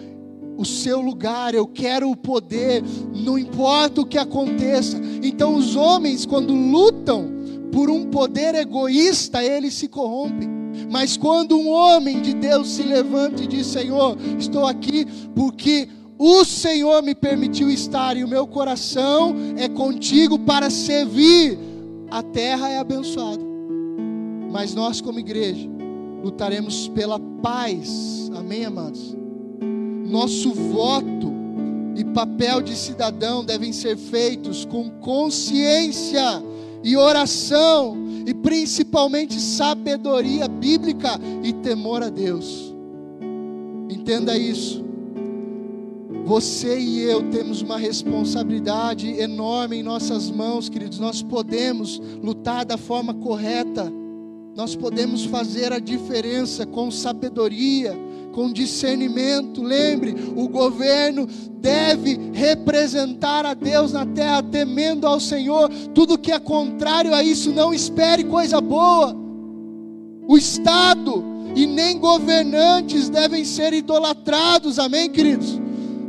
o seu lugar, eu quero o poder, não importa o que aconteça. Então, os homens, quando lutam por um poder egoísta, eles se corrompem. Mas quando um homem de Deus se levanta e diz: Senhor, estou aqui porque o Senhor me permitiu estar e o meu coração é contigo para servir, a terra é abençoada. Mas nós, como igreja, lutaremos pela paz, amém, amados? Nosso voto e papel de cidadão devem ser feitos com consciência e oração, e principalmente sabedoria bíblica e temor a Deus. Entenda isso. Você e eu temos uma responsabilidade enorme em nossas mãos, queridos. Nós podemos lutar da forma correta, nós podemos fazer a diferença com sabedoria, com discernimento. Lembre, o governo deve representar a Deus na terra, temendo ao Senhor. Tudo que é contrário a isso, não espere coisa boa. O Estado e nem governantes devem ser idolatrados, amém, queridos?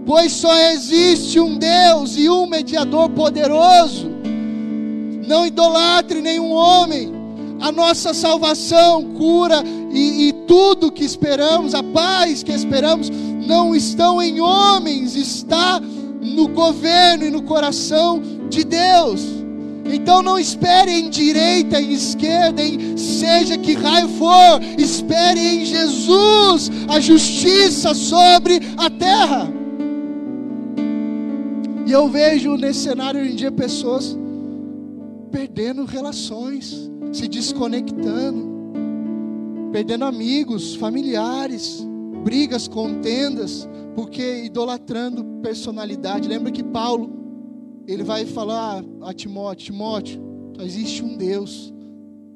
Pois só existe um Deus e um mediador poderoso. Não idolatre nenhum homem. A nossa salvação, cura e, e tudo que esperamos, a paz que esperamos, não estão em homens, está no governo e no coração de Deus. Então não espere em direita, em esquerda, em seja que raio for, espere em Jesus a justiça sobre a terra. E eu vejo nesse cenário hoje em dia pessoas perdendo relações, se desconectando, perdendo amigos, familiares, brigas, contendas, porque idolatrando personalidade. Lembra que Paulo, ele vai falar a Timóteo: Timóteo, existe um Deus,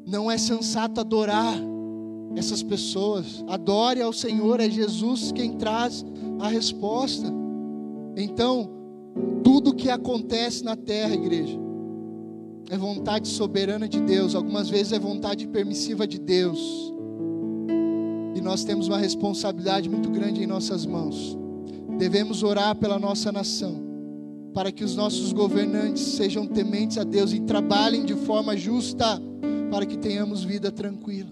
não é sensato adorar essas pessoas, adore ao Senhor, é Jesus quem traz a resposta. Então, tudo que acontece na terra, igreja, é vontade soberana de Deus, algumas vezes é vontade permissiva de Deus. E nós temos uma responsabilidade muito grande em nossas mãos. Devemos orar pela nossa nação, para que os nossos governantes sejam tementes a Deus e trabalhem de forma justa, para que tenhamos vida tranquila.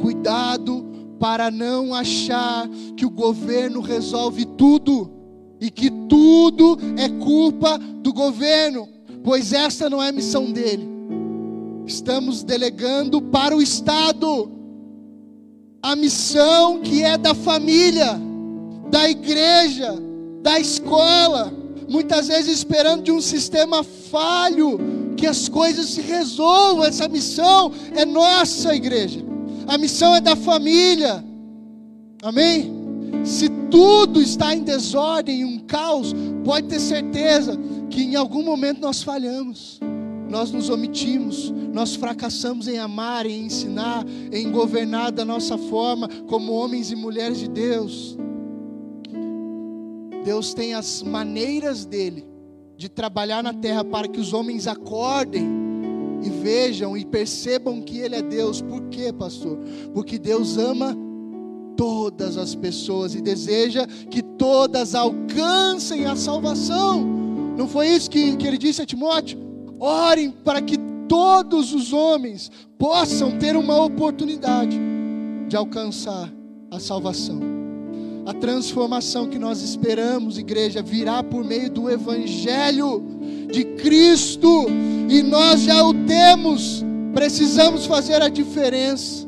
Cuidado para não achar que o governo resolve tudo e que tudo é culpa do governo, pois esta não é missão dele. Estamos delegando para o Estado a missão que é da família, da igreja, da escola, muitas vezes esperando de um sistema falho que as coisas se resolvam. Essa missão é nossa, igreja. A missão é da família. Amém? Se tudo está em desordem, um caos, pode ter certeza que em algum momento nós falhamos, nós nos omitimos, nós fracassamos em amar, em ensinar, em governar da nossa forma, como homens e mulheres de Deus. Deus tem as maneiras dele de trabalhar na terra para que os homens acordem e vejam e percebam que Ele é Deus. Por quê, pastor? Porque Deus ama todas as pessoas e deseja que todas alcancem a salvação. Não foi isso que, que ele disse a Timóteo? Orem para que todos os homens possam ter uma oportunidade de alcançar a salvação. A transformação que nós esperamos, igreja, virá por meio do Evangelho de Cristo, e nós já o temos, precisamos fazer a diferença.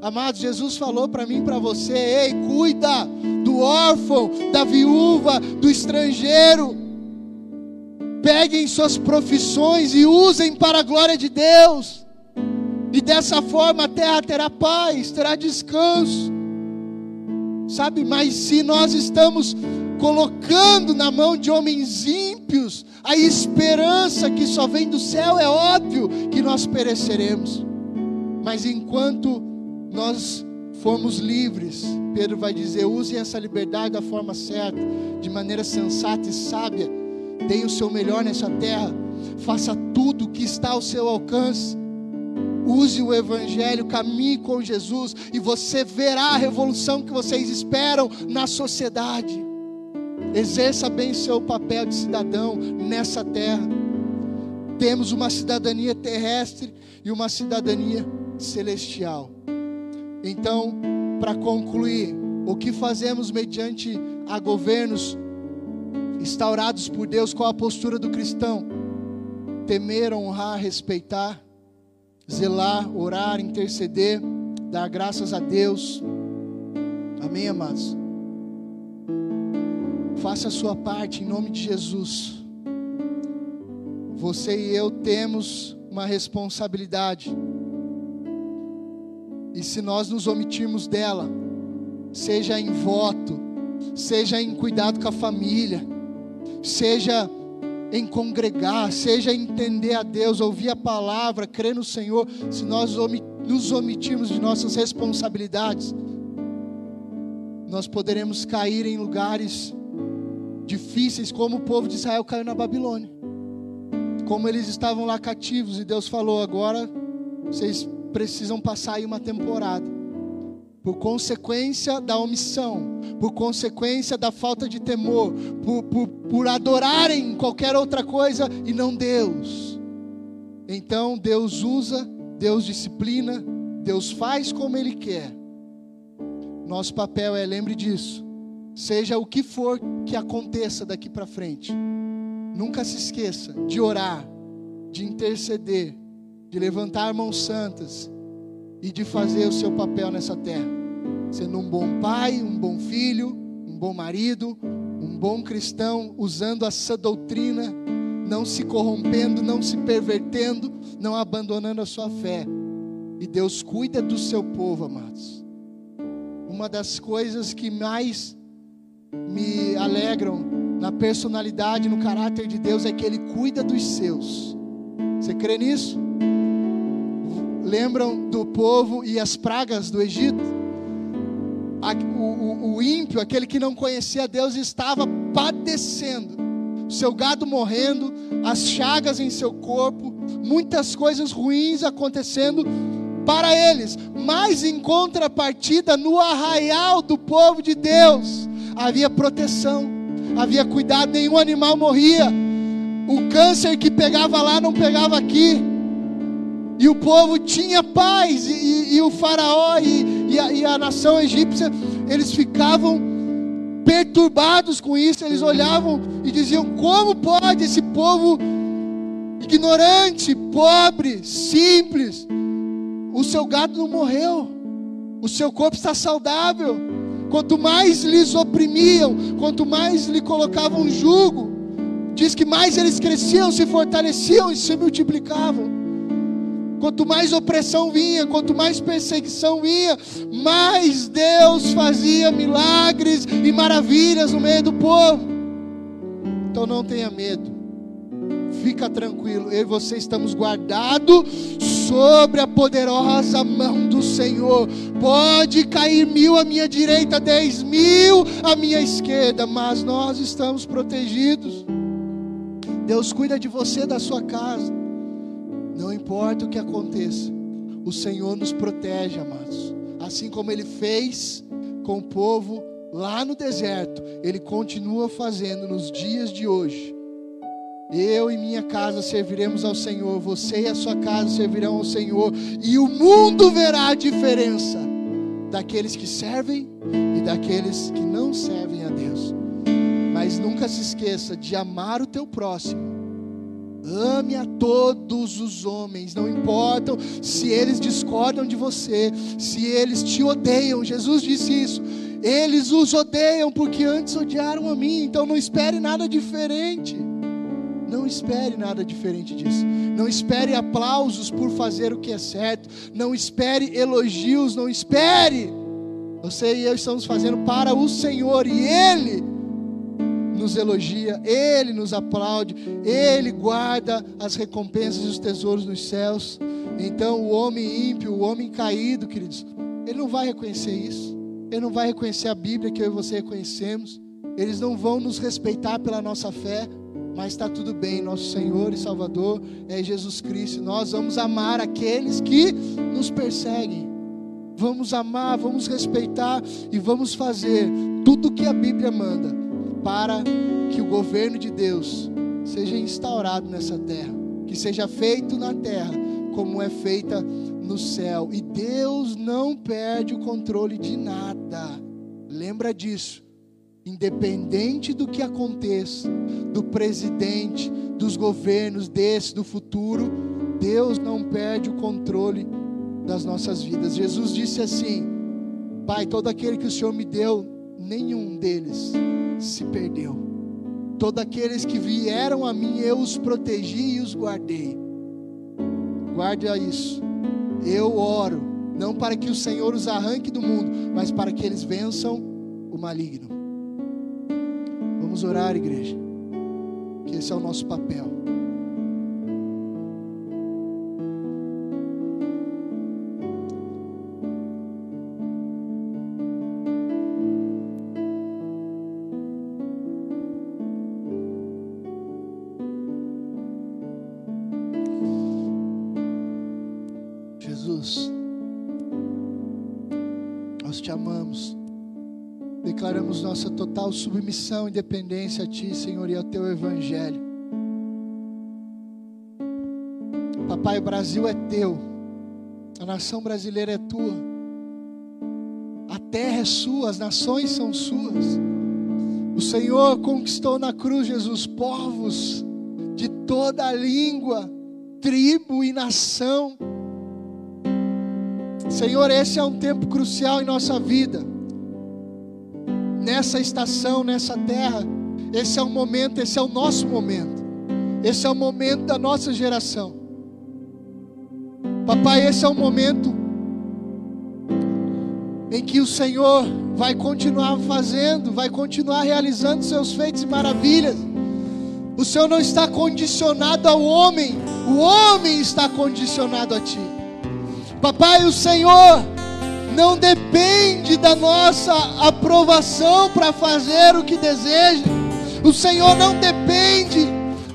Amados, Jesus falou para mim e para você: ei, cuida do órfão, da viúva, do estrangeiro. Peguem suas profissões e usem para a glória de Deus. E dessa forma a terra terá paz, terá descanso. Sabe, mas se nós estamos colocando na mão de homens ímpios a esperança que só vem do céu, é óbvio que nós pereceremos. Mas enquanto nós formos livres, Pedro vai dizer: usem essa liberdade da forma certa, de maneira sensata e sábia. Deem o seu melhor nessa terra, faça tudo o que está ao seu alcance, Use o Evangelho, caminhe com Jesus e você verá a revolução que vocês esperam na sociedade. Exerça bem seu papel de cidadão nessa terra. Temos uma cidadania terrestre e uma cidadania celestial. Então, para concluir, o que fazemos mediante a governos instaurados por Deus, qual a postura do cristão? Temer, honrar, respeitar, zelar, orar, interceder, dar graças a Deus. Amém, amados? Faça a sua parte em nome de Jesus. Você e eu temos uma responsabilidade. E se nós nos omitirmos dela, seja em voto, seja em cuidado com a família, seja em congregar, seja entender a Deus, ouvir a palavra, crer no Senhor, se nós nos omitirmos de nossas responsabilidades, nós poderemos cair em lugares difíceis, como o povo de Israel caiu na Babilônia. Como eles estavam lá cativos, e Deus falou: agora vocês precisam passar aí uma temporada por consequência da omissão, por consequência da falta de temor, por, por, por adorarem qualquer outra coisa e não Deus. Então Deus usa, Deus disciplina, Deus faz como Ele quer. Nosso papel é, lembre disso, seja o que for que aconteça daqui para frente, nunca se esqueça de orar, de interceder, de levantar mãos santas e de fazer o seu papel nessa terra sendo um bom pai, um bom filho, um bom marido, um bom cristão, usando essa doutrina, não se corrompendo, não se pervertendo, não abandonando a sua fé. E Deus cuida do seu povo, amados. Uma das coisas que mais me alegram na personalidade, no caráter de Deus é que Ele cuida dos seus. Você crê nisso? Lembram do povo e as pragas do Egito? O, o, o ímpio, aquele que não conhecia Deus, estava padecendo, seu gado morrendo, as chagas em seu corpo, muitas coisas ruins acontecendo para eles, mas em contrapartida, no arraial do povo de Deus, havia proteção, havia cuidado, nenhum animal morria, o câncer que pegava lá não pegava aqui, e o povo tinha paz, e, e, e o faraó e, a, e a nação egípcia, eles ficavam perturbados com isso, eles olhavam e diziam: como pode esse povo ignorante, pobre, simples, o seu gado não morreu, o seu corpo está saudável. Quanto mais lhes oprimiam, quanto mais lhe colocavam jugo, diz que mais eles cresciam, se fortaleciam e se multiplicavam. Quanto mais opressão vinha, quanto mais perseguição vinha, mais Deus fazia milagres e maravilhas no meio do povo. Então não tenha medo, fica tranquilo, eu e você estamos guardados sobre a poderosa mão do Senhor. Pode cair mil à minha direita, dez mil à minha esquerda, mas nós estamos protegidos. Deus cuida de você, da sua casa. Não importa o que aconteça, o Senhor nos protege, amados. Assim como Ele fez com o povo lá no deserto, Ele continua fazendo nos dias de hoje. Eu e minha casa serviremos ao Senhor, você e a sua casa servirão ao Senhor, e o mundo verá a diferença daqueles que servem e daqueles que não servem a Deus. Mas nunca se esqueça de amar o teu próximo Ame a todos os homens, não importam se eles discordam de você, se eles te odeiam. Jesus disse isso. Eles os odeiam porque antes odiaram a mim, então não espere nada diferente. Não espere nada diferente disso. Não espere aplausos por fazer o que é certo. Não espere elogios. Não espere. Você e eu estamos fazendo para o Senhor e Ele nos elogia, Ele nos aplaude, Ele guarda as recompensas e os tesouros nos céus. Então, o homem ímpio, o homem caído, queridos, ele não vai reconhecer isso, ele não vai reconhecer a Bíblia que eu e você reconhecemos, eles não vão nos respeitar pela nossa fé, mas está tudo bem, nosso Senhor e Salvador é Jesus Cristo. Nós vamos amar aqueles que nos perseguem. Vamos amar, vamos respeitar e vamos fazer tudo o que a Bíblia manda para que o governo de Deus seja instaurado nessa terra, que seja feito na terra como é feita no céu. E Deus não perde o controle de nada. Lembra disso. Independente do que aconteça, do presidente, dos governos desse, do futuro, Deus não perde o controle das nossas vidas. Jesus disse assim: Pai, todo aquele que o Senhor me deu, nenhum deles se perdeu. Todos aqueles que vieram a mim, eu os protegi e os guardei. Guarde isso. Eu oro, não para que o Senhor os arranque do mundo, mas para que eles vençam o maligno. Vamos orar, igreja, que esse é o nosso papel. Declaramos nossa total submissão e dependência a Ti, Senhor, e ao Teu Evangelho. Papai, o Brasil é Teu, a nação brasileira é Tua, a terra é Sua, as nações são Suas. O Senhor conquistou na cruz, Jesus, povos de toda a língua, tribo e nação. Senhor, esse é um tempo crucial em nossa vida nessa estação, nessa terra. Esse é o momento, esse é o nosso momento. Esse é o momento da nossa geração. Papai, esse é o momento em que o Senhor vai continuar fazendo, vai continuar realizando seus feitos e maravilhas. O Senhor não está condicionado ao homem, o homem está condicionado a Ti. Papai, o Senhor não depende da nossa aprovação para fazer o que deseja. O Senhor não depende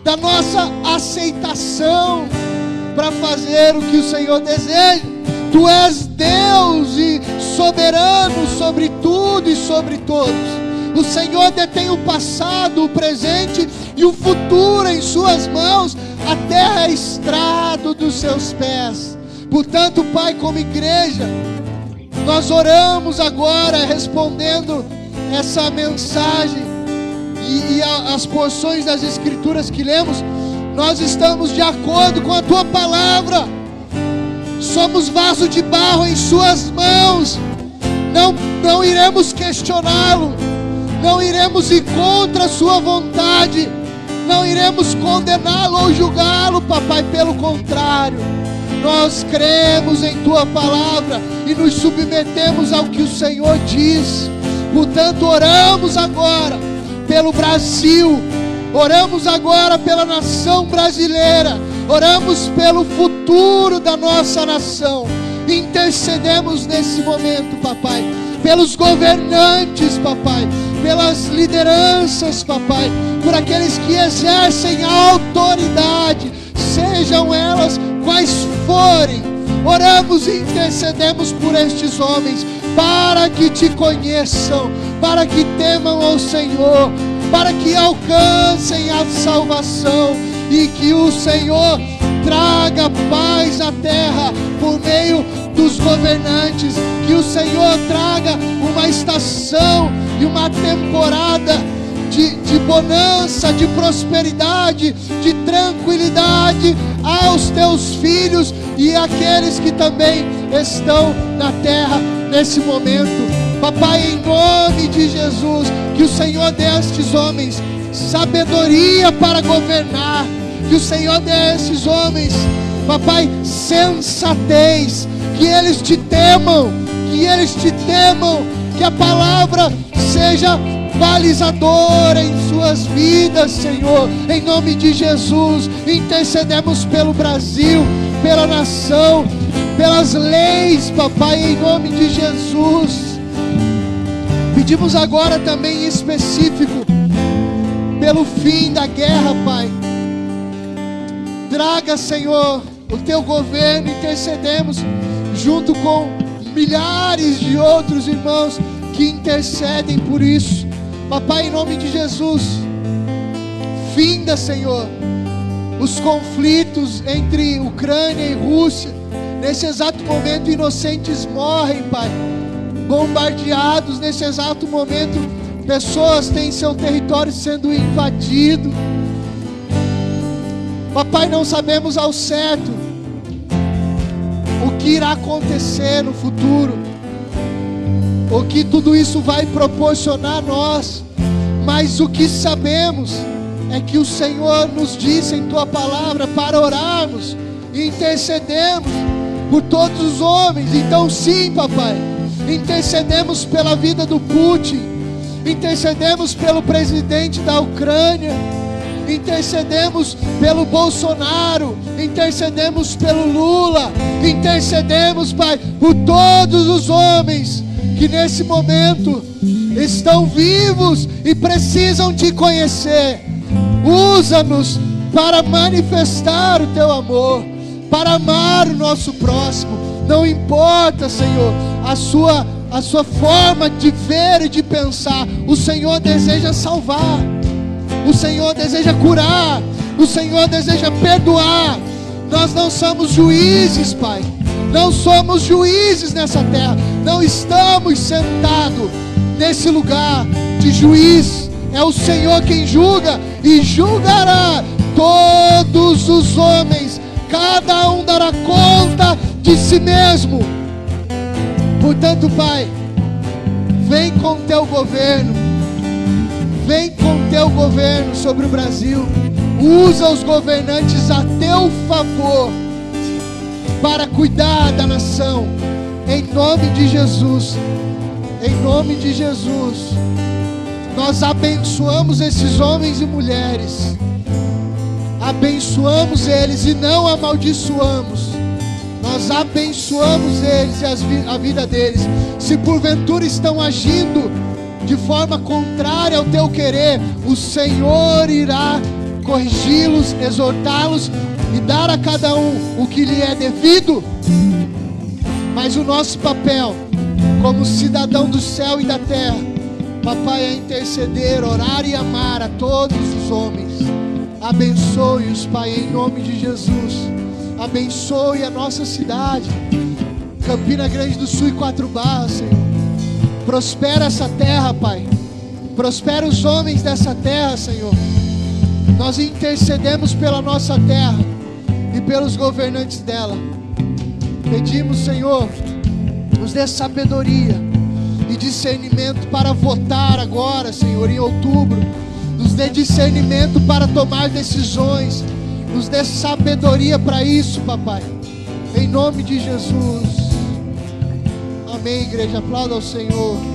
da nossa aceitação para fazer o que o Senhor deseja. Tu és Deus e soberano sobre tudo e sobre todos. O Senhor detém o passado, o presente e o futuro em Suas mãos. A terra é estrado dos seus pés. Portanto, Pai, como igreja, nós oramos agora respondendo essa mensagem e, e a, as porções das Escrituras que lemos. Nós estamos de acordo com a tua palavra. Somos vaso de barro em Suas mãos. Não, não iremos questioná-lo. Não iremos ir contra a Sua vontade. Não iremos condená-lo ou julgá-lo, papai. Pelo contrário nós cremos em tua palavra e nos submetemos ao que o Senhor diz. Portanto, oramos agora pelo Brasil, oramos agora pela nação brasileira, oramos pelo futuro da nossa nação. Intercedemos nesse momento, papai, pelos governantes, papai, pelas lideranças, papai, por aqueles que exercem a autoridade, sejam elas quais forem, oramos e intercedemos por estes homens, para que te conheçam, para que temam ao Senhor, para que alcancem a salvação e que o Senhor traga paz à terra por meio dos governantes, que o Senhor traga uma estação e uma temporada de, de bonança, de prosperidade, de tranquilidade aos teus filhos e àqueles que também estão na terra nesse momento. Papai, em nome de Jesus, que o Senhor dê a estes homens sabedoria para governar, que o Senhor dê a estes homens, papai, sensatez, que eles te temam, que eles te temam, que a palavra seja balizadora em suas vidas, Senhor. Em nome de Jesus, intercedemos pelo Brasil, pela nação, pelas leis, papai, em nome de Jesus. Pedimos agora também em específico pelo fim da guerra, Pai. Traga, Senhor, o teu governo, intercedemos junto com milhares de outros irmãos que intercedem por isso. Papai, em nome de Jesus, finda, Senhor, os conflitos entre Ucrânia e Rússia. Nesse exato momento, inocentes morrem, Pai, bombardeados. Nesse exato momento, pessoas têm seu território sendo invadido. Papai, não sabemos ao certo o que irá acontecer no futuro, o que tudo isso vai proporcionar a nós, mas o que sabemos é que o Senhor nos disse em tua palavra para orarmos e intercedermos por todos os homens. Então, sim, papai, intercedemos pela vida do Putin, intercedemos pelo presidente da Ucrânia, intercedemos pelo Bolsonaro, intercedemos pelo Lula, intercedemos, Pai, por todos os homens que nesse momento estão vivos e precisam te conhecer. Usa-nos para manifestar o teu amor, para amar o nosso próximo. Não importa, Senhor, a sua a sua forma de ver e de pensar. O Senhor deseja salvar. O Senhor deseja curar. O Senhor deseja perdoar. Nós não somos juízes, Pai. Não somos juízes nessa terra. Não estamos sentados nesse lugar de juiz. É o Senhor quem julga e julgará todos os homens. Cada um dará conta de si mesmo. Portanto, Pai, vem com teu governo. Vem com teu governo sobre o Brasil. Usa os governantes a teu favor para cuidar da nação. Em nome de Jesus. Em nome de Jesus. Nós abençoamos esses homens e mulheres. Abençoamos eles e não amaldiçoamos. Nós abençoamos eles e a vida deles. Se porventura estão agindo de forma contrária ao teu querer, o Senhor irá corrigi-los, exortá-los e dar a cada um o que lhe é devido. Mas o nosso papel, como cidadão do céu e da terra, papai, é interceder, orar e amar a todos os homens. Abençoe-os, Pai, em nome de Jesus. Abençoe a nossa cidade, Campina Grande do Sul e Quatro Barras, Senhor. Prospera essa terra, Pai. Prospera os homens dessa terra, Senhor. Nós intercedemos pela nossa terra e pelos governantes dela. Pedimos, Senhor, nos dê sabedoria e discernimento para votar agora, Senhor, em outubro. Nos dê discernimento para tomar decisões. Nos dê sabedoria para isso, papai. Em nome de Jesus. Amém, igreja. Aplauda ao Senhor.